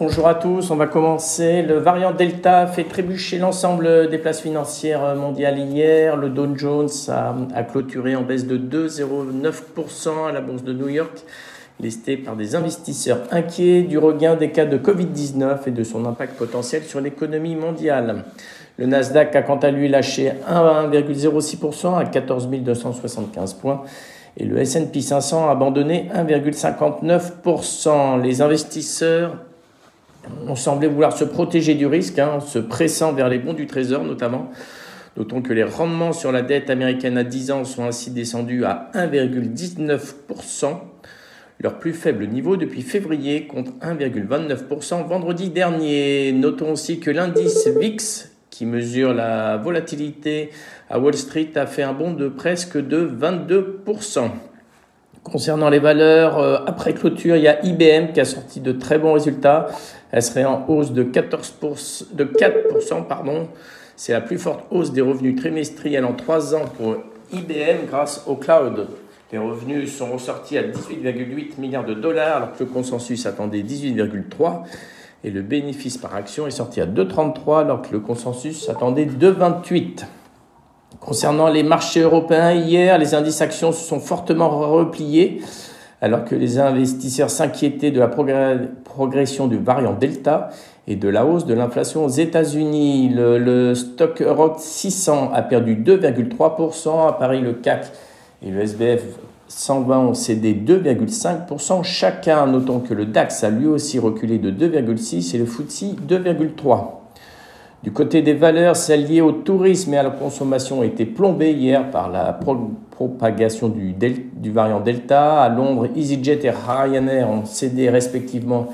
Bonjour à tous, on va commencer. Le variant Delta fait trébucher l'ensemble des places financières mondiales hier. Le Dow Jones a, clôturé en baisse de 2,09% à la bourse de New York, listé par des investisseurs inquiets du regain des cas de Covid-19 et de son impact potentiel sur l'économie mondiale. Le Nasdaq a quant à lui lâché 1,06% à 14 275 points et le S&P 500 a abandonné 1,59%. Les investisseurs ont semblé vouloir se protéger du risque, hein, en se pressant vers les bons du Trésor notamment. Notons que les rendements sur la dette américaine à 10 ans sont ainsi descendus à 1,19%, leur plus faible niveau depuis février contre 1,29% vendredi dernier. Notons aussi que l'indice VIX qui mesure la volatilité à Wall Street, a fait un bond de presque de 22%. Concernant les valeurs, euh, après clôture, il y a IBM qui a sorti de très bons résultats. Elle serait en hausse de, 14%, de 4%. Pardon. C'est la plus forte hausse des revenus trimestriels en 3 ans pour IBM grâce au cloud. Les revenus sont ressortis à 18,8 milliards de dollars alors que le consensus attendait 18,3 et le bénéfice par action est sorti à 2,33 alors que le consensus attendait 2,28. Concernant les marchés européens, hier, les indices actions se sont fortement repliés alors que les investisseurs s'inquiétaient de la progression du variant Delta et de la hausse de l'inflation aux États-Unis. Le, stock Europe 600 a perdu 2,3%, à Paris le CAC et le SBF 120 ont cédé 2,5% chacun. Notons que le DAX a lui aussi reculé de 2,6 et le FTSE 2,3. Du côté des valeurs, celles liées au tourisme et à la consommation ont été plombées hier par la propagation du, variant Delta. À Londres, EasyJet et Ryanair ont cédé respectivement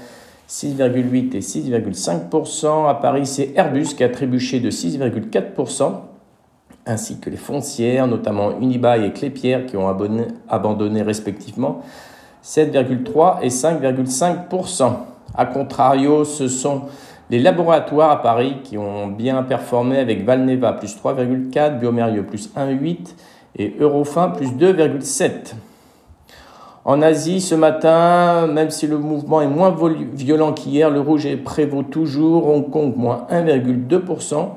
6,8 et 6,5%. À Paris, c'est Airbus qui a trébuché de 6,4% ainsi que les foncières, notamment Unibail et Clépierre, qui ont abandonné respectivement 7,3 et 5,5%. A contrario, ce sont les laboratoires à Paris qui ont bien performé avec Valneva plus 3,4, Biomérieux plus 1,8 et Eurofin plus 2,7. En Asie, ce matin, même si le mouvement est moins violent qu'hier, le rouge prévaut toujours, Hong Kong moins 1,2%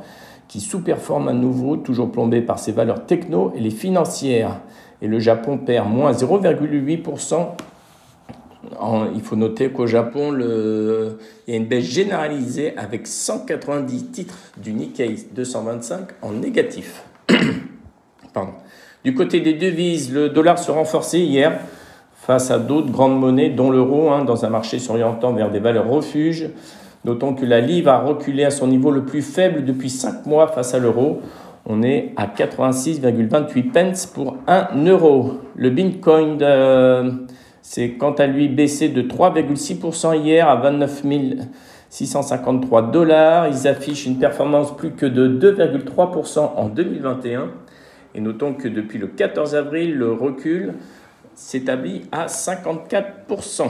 qui sous-performe à nouveau, toujours plombé par ses valeurs techno et les financières. Et le Japon perd moins 0,8%. Il faut noter qu'au Japon, le... il y a une baisse généralisée avec 190 titres du Nikkei 225 en négatif. Du côté des devises, le dollar se renforçait hier face à d'autres grandes monnaies, dont l'euro, hein, dans un marché s'orientant vers des valeurs refuges. Notons que la livre a reculé à son niveau le plus faible depuis 5 mois face à l'euro. On est à 86,28 pence pour 1 euro. Le Bitcoin euh, c'est quant à lui baissé de 3,6% hier à 29 653 dollars. Ils affichent une performance plus que de 2,3% en 2021. Et notons que depuis le 14 avril, le recul s'établit à 54%.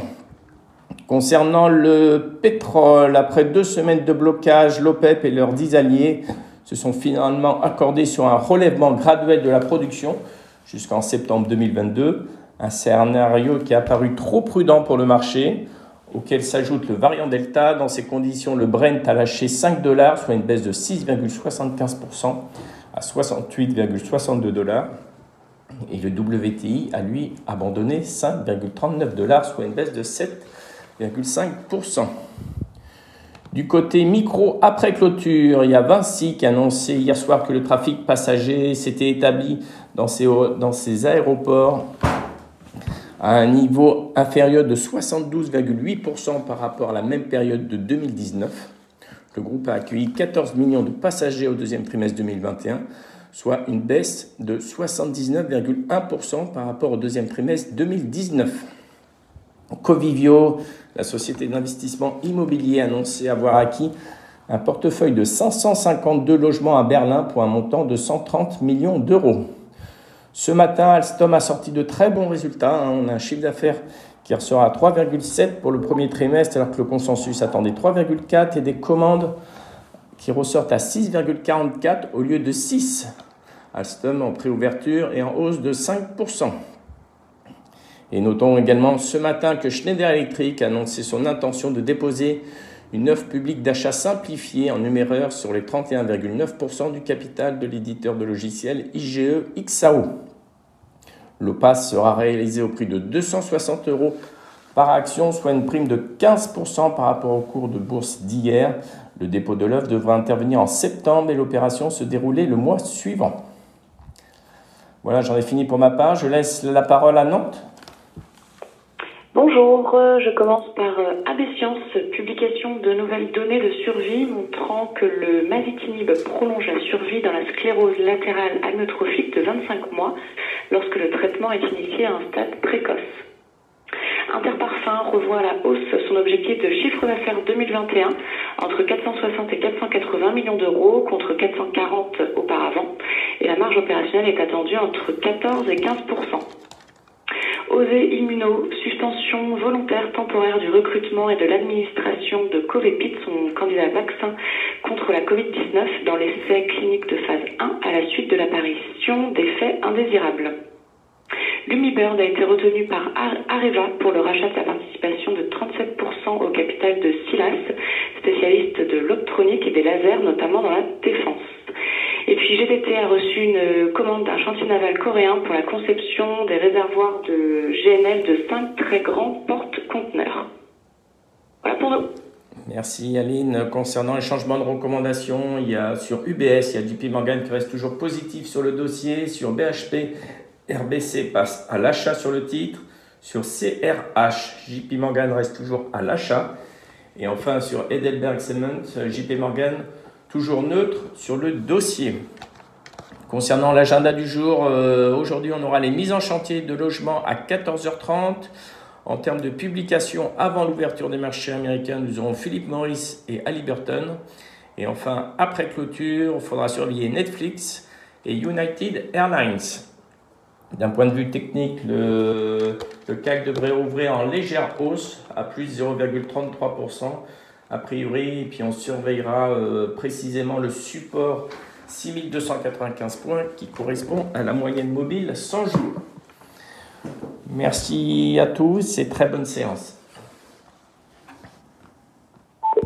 Concernant le pétrole, après deux semaines de blocage, l'OPEP et leurs dix alliés se sont finalement accordés sur un relèvement graduel de la production jusqu'en septembre 2022, un scénario qui a paru trop prudent pour le marché, auquel s'ajoute le variant Delta. Dans ces conditions, le Brent a lâché 5 dollars, soit une baisse de 6,75% à 68,62 dollars. Et le WTI a lui abandonné 5,39 dollars, soit une baisse de 7% du côté micro, après clôture, il y a Vinci qui a annoncé hier soir que le trafic passager s'était établi dans ses, dans ses aéroports à un niveau inférieur de 72,8% par rapport à la même période de 2019. Le groupe a accueilli 14 millions de passagers au deuxième trimestre 2021, soit une baisse de 79,1% par rapport au deuxième trimestre 2019. Covivio, la société d'investissement immobilier, a annoncé avoir acquis un portefeuille de 552 logements à Berlin pour un montant de 130 millions d'euros. Ce matin, Alstom a sorti de très bons résultats. Hein. On a un chiffre d'affaires qui ressort à 3,7 pour le premier trimestre, alors que le consensus attendait 3,4 et des commandes qui ressortent à 6,44 au lieu de 6. Alstom en préouverture et en hausse de 5%. Et notons également ce matin que Schneider Electric a annoncé son intention de déposer une offre publique d'achat simplifiée en numéraire sur les 31,9% du capital de l'éditeur de logiciels IGE XAO. L'OPAS sera réalisé au prix de 260 euros par action, soit une prime de 15% par rapport au cours de bourse d'hier. Le dépôt de l'œuvre devra intervenir en septembre et l'opération se dérouler le mois suivant. Voilà, j'en ai fini pour ma part. Je laisse la parole à Nantes. Bonjour, je commence par euh, AB Science, publication de nouvelles données de survie montrant que le masitinib prolonge la survie dans la sclérose latérale amyotrophique de 25 mois lorsque le traitement est initié à un stade précoce. Interparfum revoit à la hausse son objectif de chiffre d'affaires 2021 entre 460 et 480 millions d'euros contre 440 auparavant et la marge opérationnelle est attendue entre 14 et 15 Osé Immuno, suspension volontaire temporaire du recrutement et de l'administration de Covepit, son candidat vaccin contre la Covid-19 dans l'essai clinique de phase 1 à la suite de l'apparition d'effets indésirables. Lumibird a été retenu par Areva pour le rachat de la participation de 37% au capital de Silas, spécialiste de l'optronique et des lasers, notamment dans la défense. Et puis GDT a reçu une commande d'un chantier naval coréen pour la conception des réservoirs de GNL de 5 très grands porte-conteneurs. Voilà pour nous. Merci Aline. Concernant les changements de recommandation, il y a sur UBS, il y a JP Morgan qui reste toujours positif sur le dossier. Sur BHP, RBC passe à l'achat sur le titre. Sur CRH, JP Morgan reste toujours à l'achat. Et enfin sur Edelberg Cement, JP Morgan toujours neutre sur le dossier. Concernant l'agenda du jour, euh, aujourd'hui on aura les mises en chantier de logement à 14h30. En termes de publication avant l'ouverture des marchés américains, nous aurons Philippe Morris et Ali Burton. Et enfin, après clôture, il faudra surveiller Netflix et United Airlines. D'un point de vue technique, le, le CAC devrait ouvrir en légère hausse à plus 0,33% a priori, et puis on surveillera euh, précisément le support 6295 points qui correspond à la moyenne mobile 100 jours. Merci à tous et très bonne séance.